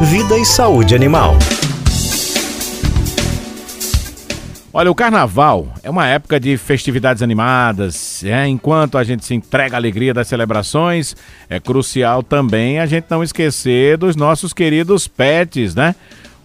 Vida e saúde animal. Olha, o carnaval é uma época de festividades animadas. É, enquanto a gente se entrega à alegria das celebrações, é crucial também a gente não esquecer dos nossos queridos pets, né?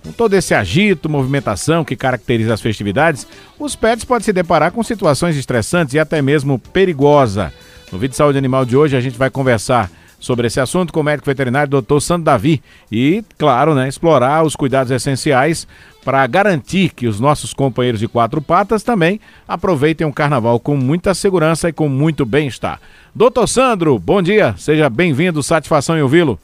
Com todo esse agito, movimentação que caracteriza as festividades, os pets podem se deparar com situações estressantes e até mesmo perigosa. No vídeo de saúde animal de hoje a gente vai conversar sobre esse assunto com o médico veterinário Dr. Sandro Davi e, claro, né, explorar os cuidados essenciais para garantir que os nossos companheiros de quatro patas também aproveitem o carnaval com muita segurança e com muito bem-estar. Doutor Sandro, bom dia, seja bem-vindo, satisfação em ouvi-lo.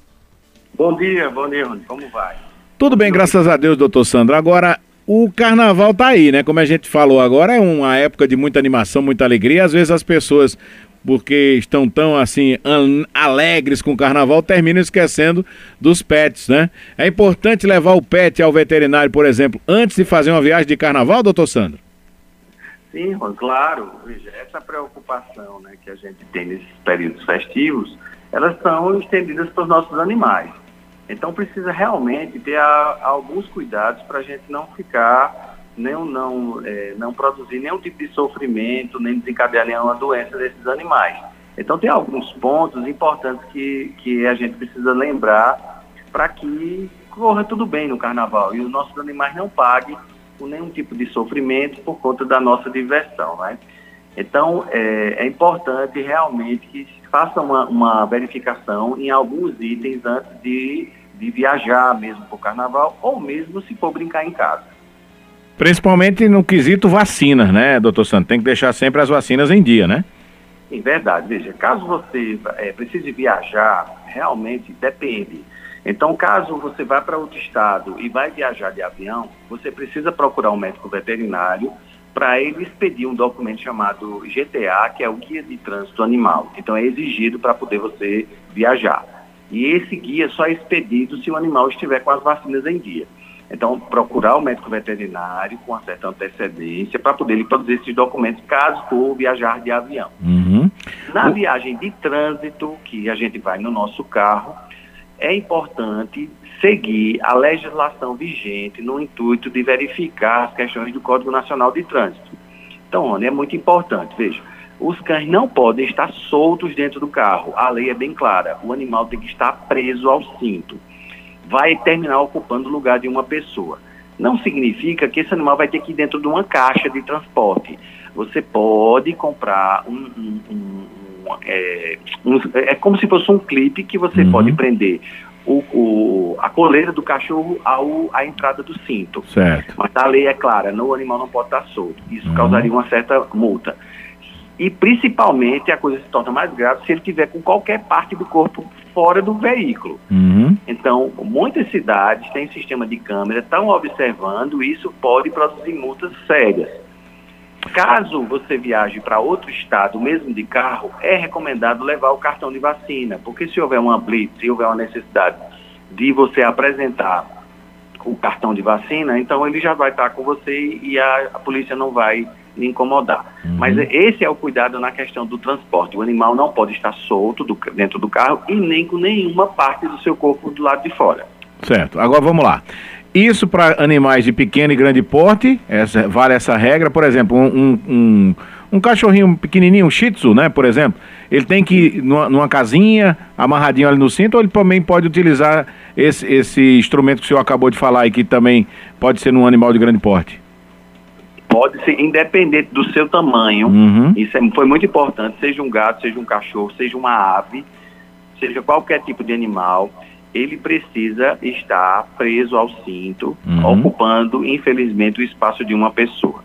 Bom dia, bom dia, Rony. como vai? Tudo bem, graças a Deus, doutor Sandro. Agora, o carnaval tá aí, né? Como a gente falou agora, é uma época de muita animação, muita alegria. Às vezes as pessoas porque estão tão assim alegres com o carnaval, terminam esquecendo dos pets, né? É importante levar o pet ao veterinário, por exemplo, antes de fazer uma viagem de carnaval, doutor Sandro? Sim, claro. Essa preocupação né, que a gente tem nesses períodos festivos, elas são estendidas para os nossos animais. Então precisa realmente ter a, alguns cuidados para a gente não ficar não, não, é, não produzir nenhum tipo de sofrimento, nem desencadear nenhuma doença desses animais. Então tem alguns pontos importantes que, que a gente precisa lembrar para que corra tudo bem no carnaval e os nossos animais não paguem por nenhum tipo de sofrimento por conta da nossa diversão. Né? Então é, é importante realmente que faça uma, uma verificação em alguns itens antes de, de viajar mesmo para o carnaval ou mesmo se for brincar em casa. Principalmente no quesito vacinas, né, doutor Santos? Tem que deixar sempre as vacinas em dia, né? Em verdade, veja, caso você é, precise viajar, realmente depende. Então, caso você vá para outro estado e vai viajar de avião, você precisa procurar um médico veterinário para ele expedir um documento chamado GTA, que é o Guia de Trânsito Animal. Então, é exigido para poder você viajar. E esse guia só é expedido se o animal estiver com as vacinas em dia. Então, procurar o médico veterinário com uma certa antecedência para poder lhe produzir esses documentos caso for viajar de avião. Uhum. Na viagem de trânsito, que a gente vai no nosso carro, é importante seguir a legislação vigente no intuito de verificar as questões do Código Nacional de Trânsito. Então, Rony, é muito importante. Veja, os cães não podem estar soltos dentro do carro. A lei é bem clara. O animal tem que estar preso ao cinto vai terminar ocupando o lugar de uma pessoa. Não significa que esse animal vai ter que ir dentro de uma caixa de transporte. Você pode comprar um. um, um, um é, é, como se fosse um clipe que você uhum. pode prender o, o, a coleira do cachorro ao, à entrada do cinto. Certo. Mas a lei é clara, no, o animal não pode estar solto. Isso uhum. causaria uma certa multa. E principalmente a coisa se torna mais grave se ele tiver com qualquer parte do corpo fora do veículo. Uhum. Então, muitas cidades têm sistema de câmera, estão observando, e isso pode produzir multas sérias. Caso você viaje para outro estado, mesmo de carro, é recomendado levar o cartão de vacina, porque se houver uma blitz, se houver uma necessidade de você apresentar o cartão de vacina, então ele já vai estar com você e a, a polícia não vai lhe incomodar. Uhum. Mas esse é o cuidado na questão do transporte. O animal não pode estar solto do, dentro do carro e nem com nenhuma parte do seu corpo do lado de fora. Certo. Agora vamos lá. Isso para animais de pequeno e grande porte, essa, vale essa regra. Por exemplo, um, um, um, cachorrinho pequenininho, um shih tzu, né, por exemplo, ele tem que ir numa, numa, casinha, amarradinho ali no cinto, ou ele também pode utilizar esse, esse instrumento que o senhor acabou de falar e que também pode ser num animal de grande porte? Pode ser independente do seu tamanho. Uhum. Isso é, foi muito importante, seja um gato, seja um cachorro, seja uma ave, seja qualquer tipo de animal, ele precisa estar preso ao cinto, uhum. ocupando, infelizmente, o espaço de uma pessoa.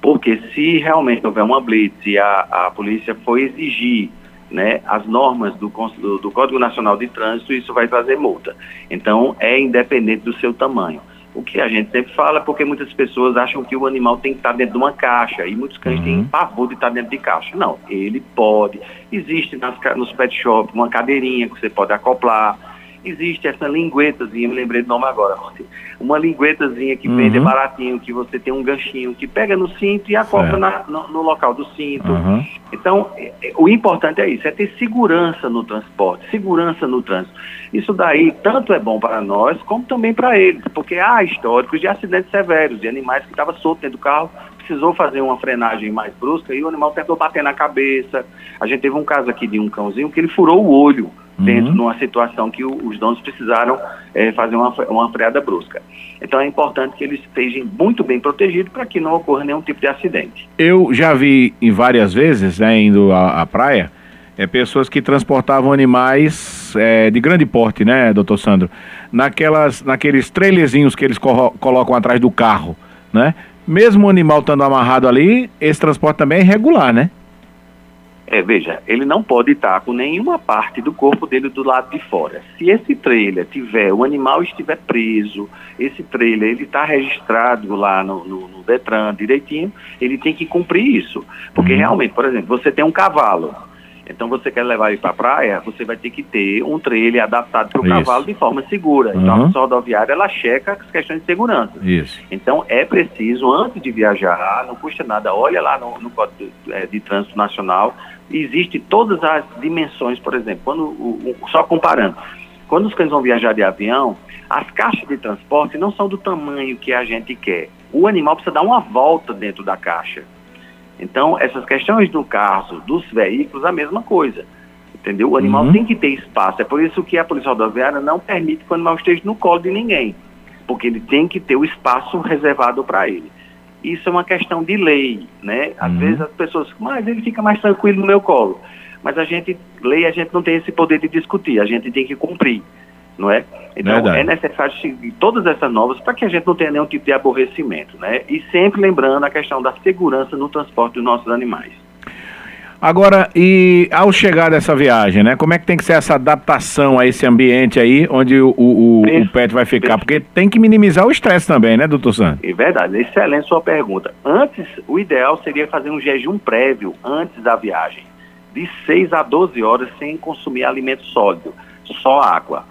Porque se realmente houver uma blitz e a, a polícia for exigir né, as normas do, do, do Código Nacional de Trânsito, isso vai trazer multa. Então, é independente do seu tamanho. O que a gente sempre fala é porque muitas pessoas acham que o animal tem que estar dentro de uma caixa e muitos cães uhum. têm pavor de estar dentro de caixa. Não, ele pode. Existe nas, nos pet shops uma cadeirinha que você pode acoplar. Existe essa linguetazinha, me lembrei do nome agora, uma linguetazinha que uhum. vende baratinho, que você tem um ganchinho que pega no cinto e acopla na, no, no, local do cinto. Uhum. Então, é, é, o importante é isso, é ter segurança no transporte, segurança no trânsito. Isso daí tanto é bom para nós, como também para eles, porque há históricos de acidentes severos, de animais que estavam soltos dentro do carro, precisou fazer uma frenagem mais brusca e o animal tentou bater na cabeça. A gente teve um caso aqui de um cãozinho que ele furou o olho dentro uhum. de uma situação que o, os donos precisaram é, fazer uma, uma freada brusca. Então é importante que eles estejam muito bem protegidos para que não ocorra nenhum tipo de acidente. Eu já vi em várias vezes, né, indo à, à praia, é, pessoas que transportavam animais é, de grande porte, né, doutor Sandro? Naquelas, naqueles trailerzinhos que eles colocam atrás do carro, né? Mesmo o animal estando amarrado ali, esse transporte também é irregular, né? É, veja, ele não pode estar com nenhuma parte do corpo dele do lado de fora. Se esse trailer tiver, o animal estiver preso, esse trailer ele está registrado lá no, no, no, Detran direitinho, ele tem que cumprir isso. Porque uhum. realmente, por exemplo, você tem um cavalo, então você quer levar ele para a praia, você vai ter que ter um trailer adaptado para o cavalo de forma segura. Uhum. Então a uhum. polícia rodoviária ela checa as questões de segurança. Isso. Então é preciso, antes de viajar, não custa nada, olha lá no, no Código de, é, de Trânsito Nacional, existe todas as dimensões, por exemplo, quando o, o, só comparando, quando os cães vão viajar de avião, as caixas de transporte não são do tamanho que a gente quer. O animal precisa dar uma volta dentro da caixa. Então, essas questões do carro, dos veículos, a mesma coisa. Entendeu? O animal uhum. tem que ter espaço. É por isso que a Polícia Rodoviária não permite que o animal esteja no colo de ninguém. Porque ele tem que ter o espaço reservado para ele. Isso é uma questão de lei, né? Às uhum. vezes as pessoas, mas ele fica mais tranquilo no meu colo. Mas a gente, lei, a gente não tem esse poder de discutir, a gente tem que cumprir não é? Então Verdade. é necessário seguir todas essas novas para que a gente não tenha nenhum tipo de aborrecimento, né? E sempre lembrando a questão da segurança no transporte dos nossos animais. Agora, e ao chegar dessa viagem, né? Como é que tem que ser essa adaptação a esse ambiente aí, onde o, o, o pet vai ficar? Porque tem que minimizar o estresse também, né, doutor Santos? É verdade, excelente sua pergunta. Antes, o ideal seria fazer um jejum prévio antes da viagem, de 6 a 12 horas sem consumir alimento sólido, só água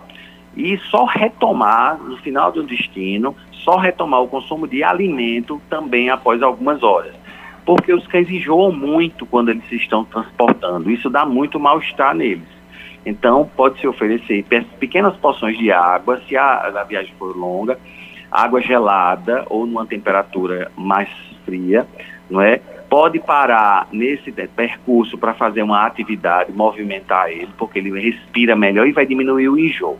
e só retomar no final do destino, só retomar o consumo de alimento também após algumas horas. Porque os cães enjoam muito quando eles estão transportando, isso dá muito mal-estar neles. Então, pode-se oferecer pequenas porções de água, se a, a viagem for longa, água gelada ou numa temperatura mais fria, não é? Pode parar nesse percurso para fazer uma atividade, movimentar ele, porque ele respira melhor e vai diminuir o enjoo.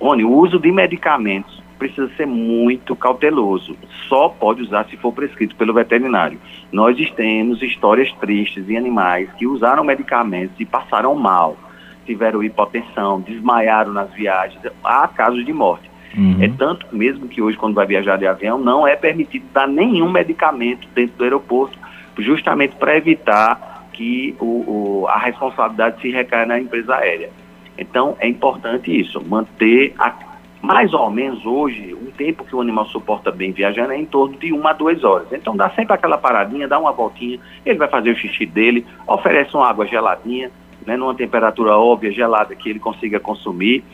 Rony, o uso de medicamentos precisa ser muito cauteloso. Só pode usar se for prescrito pelo veterinário. Nós temos histórias tristes de animais que usaram medicamentos e passaram mal, tiveram hipotensão, desmaiaram nas viagens. Há casos de morte. Uhum. É tanto mesmo que hoje, quando vai viajar de avião, não é permitido dar nenhum medicamento dentro do aeroporto, justamente para evitar que o, o, a responsabilidade se recaia na empresa aérea. Então, é importante isso, manter a, mais ou menos hoje, um tempo que o animal suporta bem viajando é em torno de uma a duas horas. Então, dá sempre aquela paradinha, dá uma voltinha, ele vai fazer o xixi dele, oferece uma água geladinha, né, numa temperatura óbvia, gelada, que ele consiga consumir.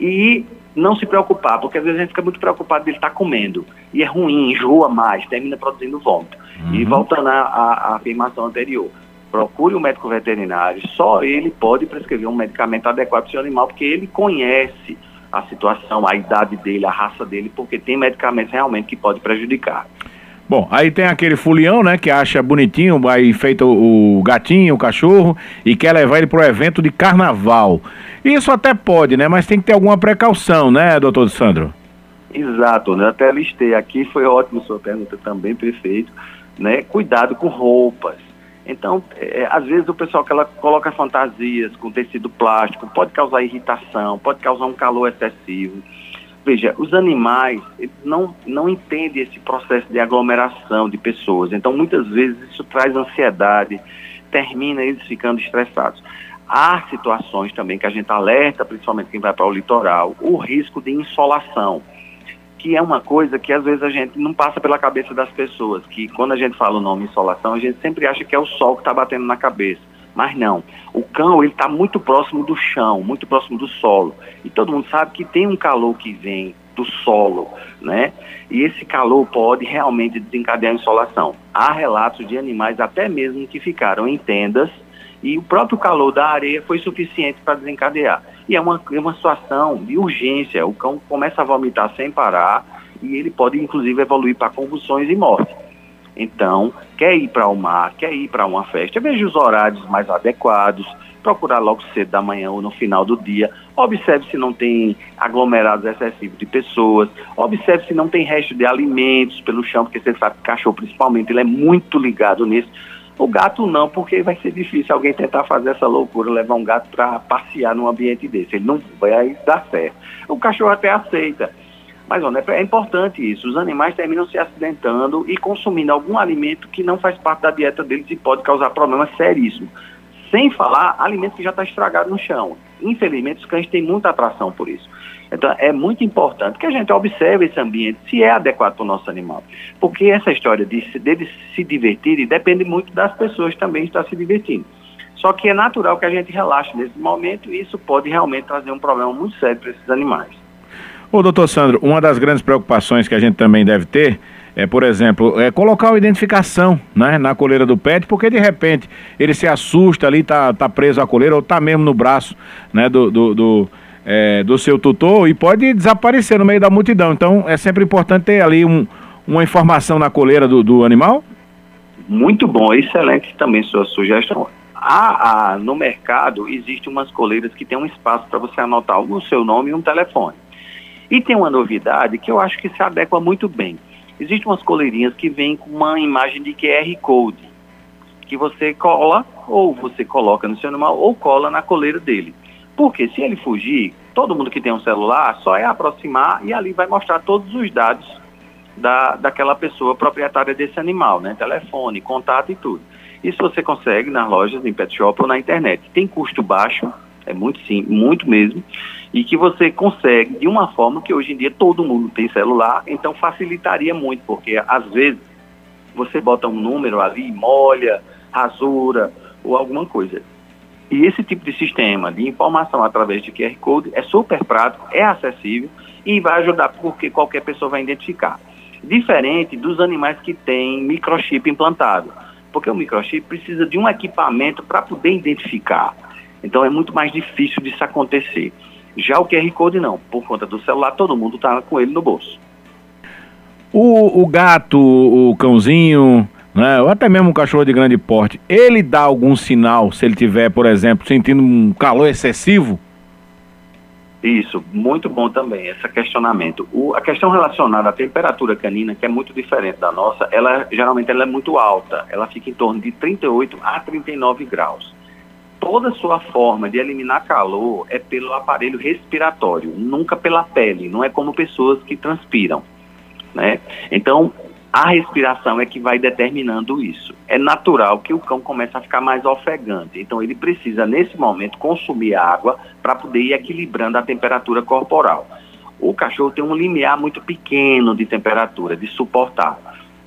E não se preocupar, porque às vezes a gente fica muito preocupado de ele estar comendo. E é ruim, enjoa mais, termina produzindo vômito. Uhum. E voltando à afirmação anterior, procure um médico veterinário, só ele pode prescrever um medicamento adequado para o seu animal, porque ele conhece a situação, a idade dele, a raça dele, porque tem medicamentos realmente que pode prejudicar. Bom, aí tem aquele fulião, né, que acha bonitinho, aí feito o gatinho, o cachorro, e quer levar ele para o evento de carnaval. Isso até pode, né, mas tem que ter alguma precaução, né, doutor Sandro? Exato, né, até listei aqui, foi ótimo sua pergunta também, perfeito, né, cuidado com roupas, então, é, às vezes o pessoal que ela coloca fantasias com tecido plástico pode causar irritação, pode causar um calor excessivo. Veja, os animais não, não entendem esse processo de aglomeração de pessoas. Então, muitas vezes isso traz ansiedade, termina eles ficando estressados. Há situações também que a gente alerta, principalmente quem vai para o litoral, o risco de insolação que é uma coisa que às vezes a gente não passa pela cabeça das pessoas, que quando a gente fala o nome insolação, a gente sempre acha que é o sol que está batendo na cabeça. Mas não, o cão ele está muito próximo do chão, muito próximo do solo. E todo mundo sabe que tem um calor que vem do solo, né? E esse calor pode realmente desencadear a insolação. Há relatos de animais até mesmo que ficaram em tendas e o próprio calor da areia foi suficiente para desencadear. E é uma, é uma situação de urgência. O cão começa a vomitar sem parar e ele pode inclusive evoluir para convulsões e morte. Então, quer ir para o mar, quer ir para uma festa, veja os horários mais adequados, procurar logo cedo da manhã ou no final do dia. Observe se não tem aglomerados excessivos de pessoas. Observe se não tem resto de alimentos pelo chão, porque você sabe que cachorro, principalmente, ele é muito ligado nisso. O gato não, porque vai ser difícil alguém tentar fazer essa loucura, levar um gato para passear num ambiente desse. Ele não vai dar certo. O cachorro até aceita. Mas olha, é importante isso. Os animais terminam se acidentando e consumindo algum alimento que não faz parte da dieta deles e pode causar problemas seríssimos. Sem falar alimento que já está estragado no chão. Infelizmente, os cães têm muita atração por isso. Então, é muito importante que a gente observe esse ambiente, se é adequado para o nosso animal. Porque essa história de, dele se divertir depende muito das pessoas também estar se divertindo. Só que é natural que a gente relaxe nesse momento e isso pode realmente trazer um problema muito sério para esses animais. Ô, doutor Sandro, uma das grandes preocupações que a gente também deve ter é, por exemplo, é colocar uma identificação né, na coleira do pet, porque de repente ele se assusta ali, tá, tá preso à coleira ou tá mesmo no braço né, do, do, do, é, do seu tutor e pode desaparecer no meio da multidão. Então é sempre importante ter ali um, uma informação na coleira do, do animal? Muito bom, excelente também sua sugestão. Há, há, no mercado existe umas coleiras que tem um espaço para você anotar o seu nome e um telefone. E tem uma novidade que eu acho que se adequa muito bem. Existem umas coleirinhas que vêm com uma imagem de QR Code, que você cola, ou você coloca no seu animal, ou cola na coleira dele. Porque se ele fugir, todo mundo que tem um celular só é aproximar e ali vai mostrar todos os dados da, daquela pessoa proprietária desse animal, né? Telefone, contato e tudo. Isso você consegue nas lojas, em pet shop ou na internet. Tem custo baixo, é muito sim, muito mesmo, e que você consegue de uma forma que hoje em dia todo mundo tem celular, então facilitaria muito, porque às vezes você bota um número ali, molha, rasura ou alguma coisa. E esse tipo de sistema de informação através de QR Code é super prático, é acessível e vai ajudar porque qualquer pessoa vai identificar. Diferente dos animais que têm microchip implantado, porque o microchip precisa de um equipamento para poder identificar. Então é muito mais difícil disso acontecer. Já o QR Code não, por conta do celular, todo mundo está com ele no bolso. O, o gato, o cãozinho, né, ou até mesmo um cachorro de grande porte, ele dá algum sinal se ele tiver, por exemplo, sentindo um calor excessivo? Isso, muito bom também esse questionamento. O, a questão relacionada à temperatura canina, que é muito diferente da nossa, ela geralmente ela é muito alta, ela fica em torno de 38 a 39 graus toda sua forma de eliminar calor é pelo aparelho respiratório, nunca pela pele, não é como pessoas que transpiram, né? Então, a respiração é que vai determinando isso. É natural que o cão comece a ficar mais ofegante, então ele precisa nesse momento consumir água para poder ir equilibrando a temperatura corporal. O cachorro tem um limiar muito pequeno de temperatura, de suportar,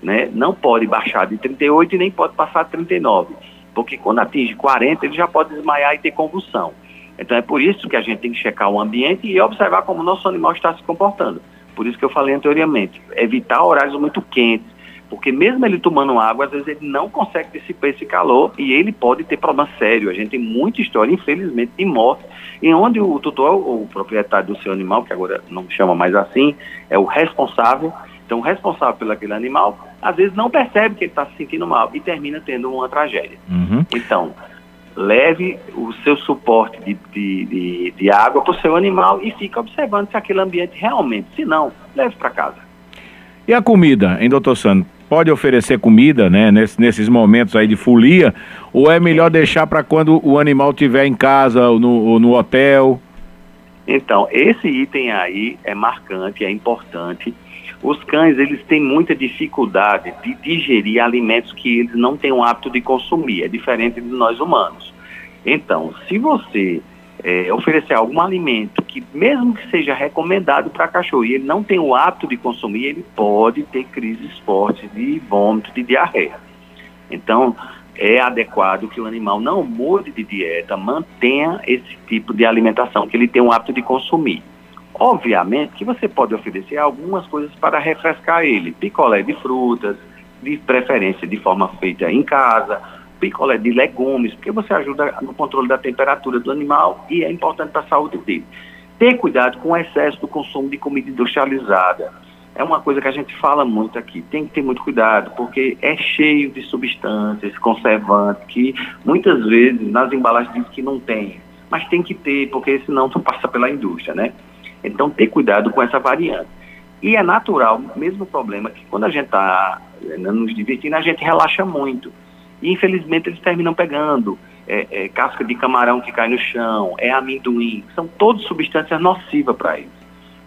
né? Não pode baixar de 38 e nem pode passar de 39 porque quando atinge 40, ele já pode desmaiar e ter convulsão. Então é por isso que a gente tem que checar o ambiente e observar como o nosso animal está se comportando. Por isso que eu falei anteriormente, evitar horários muito quentes, porque mesmo ele tomando água, às vezes ele não consegue dissipar esse calor e ele pode ter problema sério. A gente tem muita história, infelizmente, de morte, em onde o tutor, o proprietário do seu animal, que agora não chama mais assim, é o responsável, então, o responsável pelo aquele animal, às vezes não percebe que ele está se sentindo mal e termina tendo uma tragédia. Uhum. Então, leve o seu suporte de, de, de, de água para o seu animal e fique observando se aquele ambiente realmente, se não, leve para casa. E a comida, hein, doutor Sandro? Pode oferecer comida, né, nesses, nesses momentos aí de folia, ou é melhor deixar para quando o animal estiver em casa ou no, ou no hotel? Então, esse item aí é marcante, é importante os cães, eles têm muita dificuldade de digerir alimentos que eles não têm o hábito de consumir, é diferente de nós humanos. Então, se você é, oferecer algum alimento que, mesmo que seja recomendado para cachorro, e ele não tem o hábito de consumir, ele pode ter crises fortes de vômito, de diarreia. Então, é adequado que o animal não mude de dieta, mantenha esse tipo de alimentação que ele tem o hábito de consumir. Obviamente que você pode oferecer algumas coisas para refrescar ele, picolé de frutas, de preferência de forma feita em casa, picolé de legumes, porque você ajuda no controle da temperatura do animal e é importante para a saúde dele. Ter cuidado com o excesso do consumo de comida industrializada. É uma coisa que a gente fala muito aqui. Tem que ter muito cuidado, porque é cheio de substâncias, conservantes, que muitas vezes nas embalagens diz que não tem. Mas tem que ter, porque senão tu passa pela indústria, né? Então, ter cuidado com essa variante. E é natural, mesmo problema, que quando a gente está né, nos divertindo, a gente relaxa muito. E infelizmente eles terminam pegando é, é, casca de camarão que cai no chão, é amendoim, são todas substâncias nocivas para eles.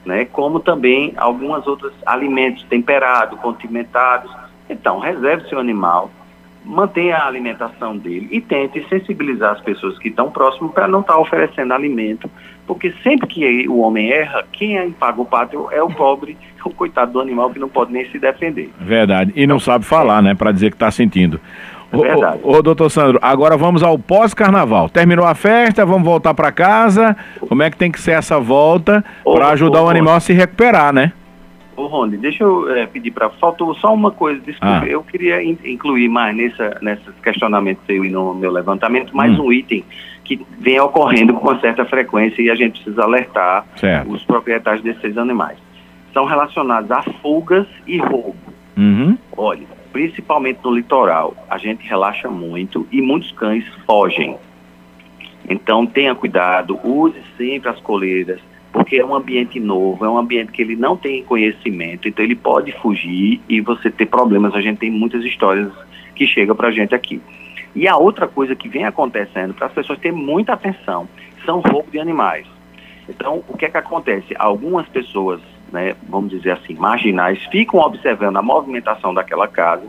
Né? Como também alguns outros alimentos temperados, condimentados. Então, reserve seu animal, mantenha a alimentação dele e tente sensibilizar as pessoas que estão próximas para não estar tá oferecendo alimento, porque sempre que o homem erra, quem é paga o pato é o pobre, o coitado do animal que não pode nem se defender. Verdade. E não sabe falar, né, para dizer que está sentindo. É verdade. Ô, ô, doutor Sandro, agora vamos ao pós-carnaval. Terminou a festa, vamos voltar para casa. Como é que tem que ser essa volta para ajudar ô, o animal a se recuperar, né? Ô, Rony, deixa eu é, pedir para. Faltou só uma coisa, desculpe. Ah. Eu queria in, incluir mais nessa, nesses questionamentos seu e no meu levantamento, mais hum. um item que vem ocorrendo com uma certa frequência e a gente precisa alertar certo. os proprietários desses animais. São relacionados a fugas e roubo. Uhum. Olha, principalmente no litoral, a gente relaxa muito e muitos cães fogem. Então tenha cuidado, use sempre as coleiras, porque é um ambiente novo, é um ambiente que ele não tem conhecimento, então ele pode fugir e você ter problemas. A gente tem muitas histórias que chegam para a gente aqui. E a outra coisa que vem acontecendo, para as pessoas terem muita atenção, são roubo de animais. Então, o que é que acontece? Algumas pessoas, né, vamos dizer assim, marginais, ficam observando a movimentação daquela casa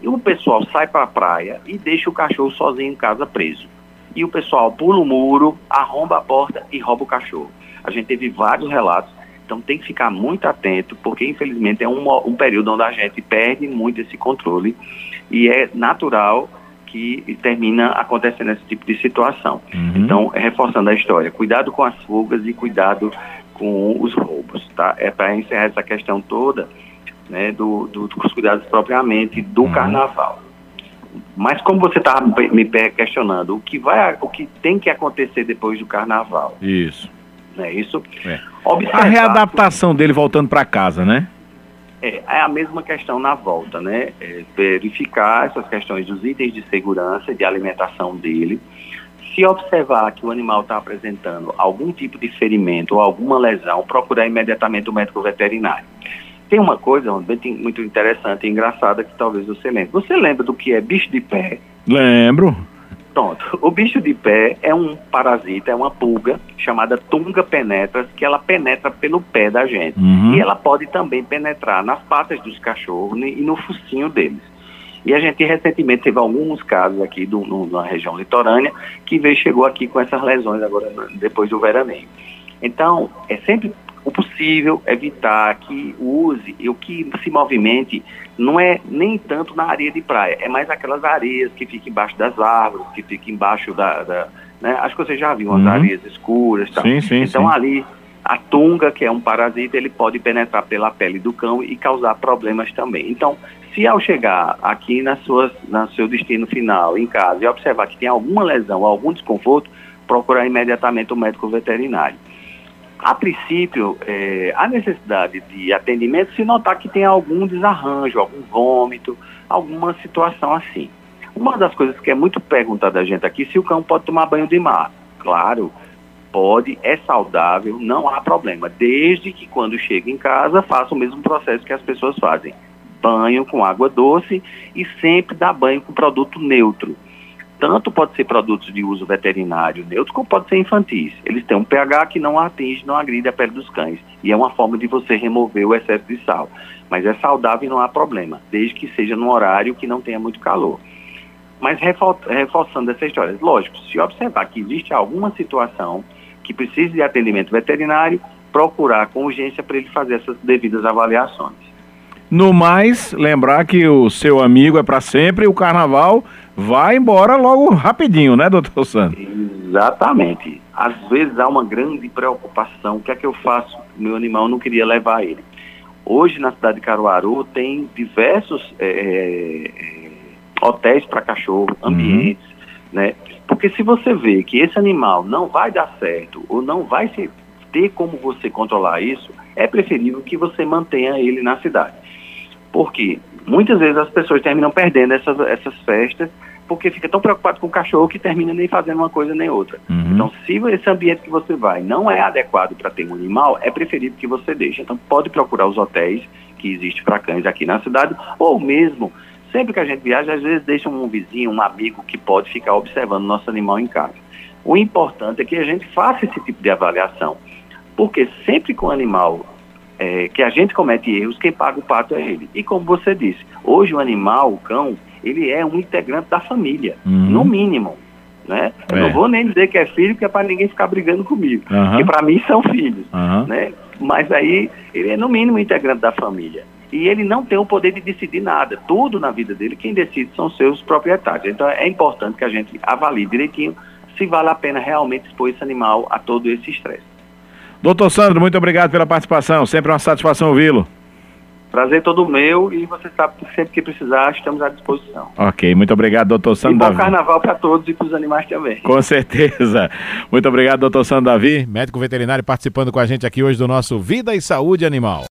e o pessoal sai para a praia e deixa o cachorro sozinho em casa preso. E o pessoal pula o muro, arromba a porta e rouba o cachorro. A gente teve vários relatos, então tem que ficar muito atento, porque infelizmente é um, um período onde a gente perde muito esse controle e é natural que termina acontecendo esse tipo de situação. Uhum. Então, reforçando a história, cuidado com as fugas e cuidado com os roubos, tá? É para encerrar essa questão toda, né, do, do, dos cuidados propriamente do uhum. carnaval. Mas como você estava me questionando, o que vai, o que tem que acontecer depois do carnaval? Isso né? Isso. É. A readaptação dele voltando para casa, né? É, é, a mesma questão na volta, né? É verificar essas questões dos itens de segurança, de alimentação dele. Se observar que o animal está apresentando algum tipo de ferimento ou alguma lesão, procurar imediatamente o médico veterinário. Tem uma coisa muito interessante e engraçada que talvez você lembre. Você lembra do que é bicho de pé? Lembro. Pronto. O bicho de pé é um parasita, é uma pulga chamada tunga penetras, que ela penetra pelo pé da gente. Uhum. E ela pode também penetrar nas patas dos cachorros e no focinho deles. E a gente recentemente teve alguns casos aqui do, no, na região litorânea que veio, chegou aqui com essas lesões agora depois do veraneio. Então, é sempre o possível evitar que use o que se movimente não é nem tanto na areia de praia, é mais aquelas areias que ficam embaixo das árvores, que ficam embaixo da. da né? Acho que você já viu, umas uhum. areias escuras. Tal. Sim, sim, então sim. ali a tunga, que é um parasita, ele pode penetrar pela pele do cão e causar problemas também. Então, se ao chegar aqui na sua, na seu destino final, em casa, e observar que tem alguma lesão, algum desconforto, procurar imediatamente o médico veterinário. A princípio, é, a necessidade de atendimento se notar que tem algum desarranjo, algum vômito, alguma situação assim. Uma das coisas que é muito perguntada a gente aqui, se o cão pode tomar banho de mar. Claro, pode, é saudável, não há problema, desde que quando chega em casa faça o mesmo processo que as pessoas fazem. Banho com água doce e sempre dá banho com produto neutro tanto pode ser produtos de uso veterinário neutro, como pode ser infantis. Eles têm um pH que não atinge, não agride a pele dos cães. E é uma forma de você remover o excesso de sal. Mas é saudável e não há problema, desde que seja num horário que não tenha muito calor. Mas reforçando essa história, lógico, se observar que existe alguma situação que precise de atendimento veterinário, procurar com urgência para ele fazer essas devidas avaliações. No mais, lembrar que o seu amigo é para sempre, o carnaval vai embora logo rapidinho, né, doutor Sandro? Exatamente. Às vezes há uma grande preocupação. O que é que eu faço? Meu animal não queria levar ele. Hoje, na cidade de Caruaru, tem diversos é, hotéis para cachorro, uhum. ambientes, uhum. né? Porque se você vê que esse animal não vai dar certo ou não vai se, ter como você controlar isso, é preferível que você mantenha ele na cidade. Porque muitas vezes as pessoas terminam perdendo essas, essas festas porque fica tão preocupado com o cachorro que termina nem fazendo uma coisa nem outra. Uhum. Então, se esse ambiente que você vai não é adequado para ter um animal, é preferível que você deixe. Então, pode procurar os hotéis que existem para cães aqui na cidade, ou mesmo, sempre que a gente viaja, às vezes deixa um vizinho, um amigo que pode ficar observando nosso animal em casa. O importante é que a gente faça esse tipo de avaliação, porque sempre com o animal é, que a gente comete erros, quem paga o pato é ele. E como você disse, hoje o animal, o cão, ele é um integrante da família, uhum. no mínimo. Né? Eu é. não vou nem dizer que é filho, porque é para ninguém ficar brigando comigo. Uhum. Porque para mim são filhos. Uhum. Né? Mas aí ele é no mínimo integrante da família. E ele não tem o poder de decidir nada. Tudo na vida dele, quem decide são seus proprietários. Então é importante que a gente avalie direitinho se vale a pena realmente expor esse animal a todo esse estresse. Doutor Sandro, muito obrigado pela participação. Sempre uma satisfação ouvi-lo. Prazer todo meu e você sabe que sempre que precisar estamos à disposição. Ok, muito obrigado, doutor Sandro Davi. E bom carnaval para todos e para os animais também. Com certeza. Muito obrigado, doutor Sandro Davi, médico veterinário, participando com a gente aqui hoje do nosso Vida e Saúde Animal.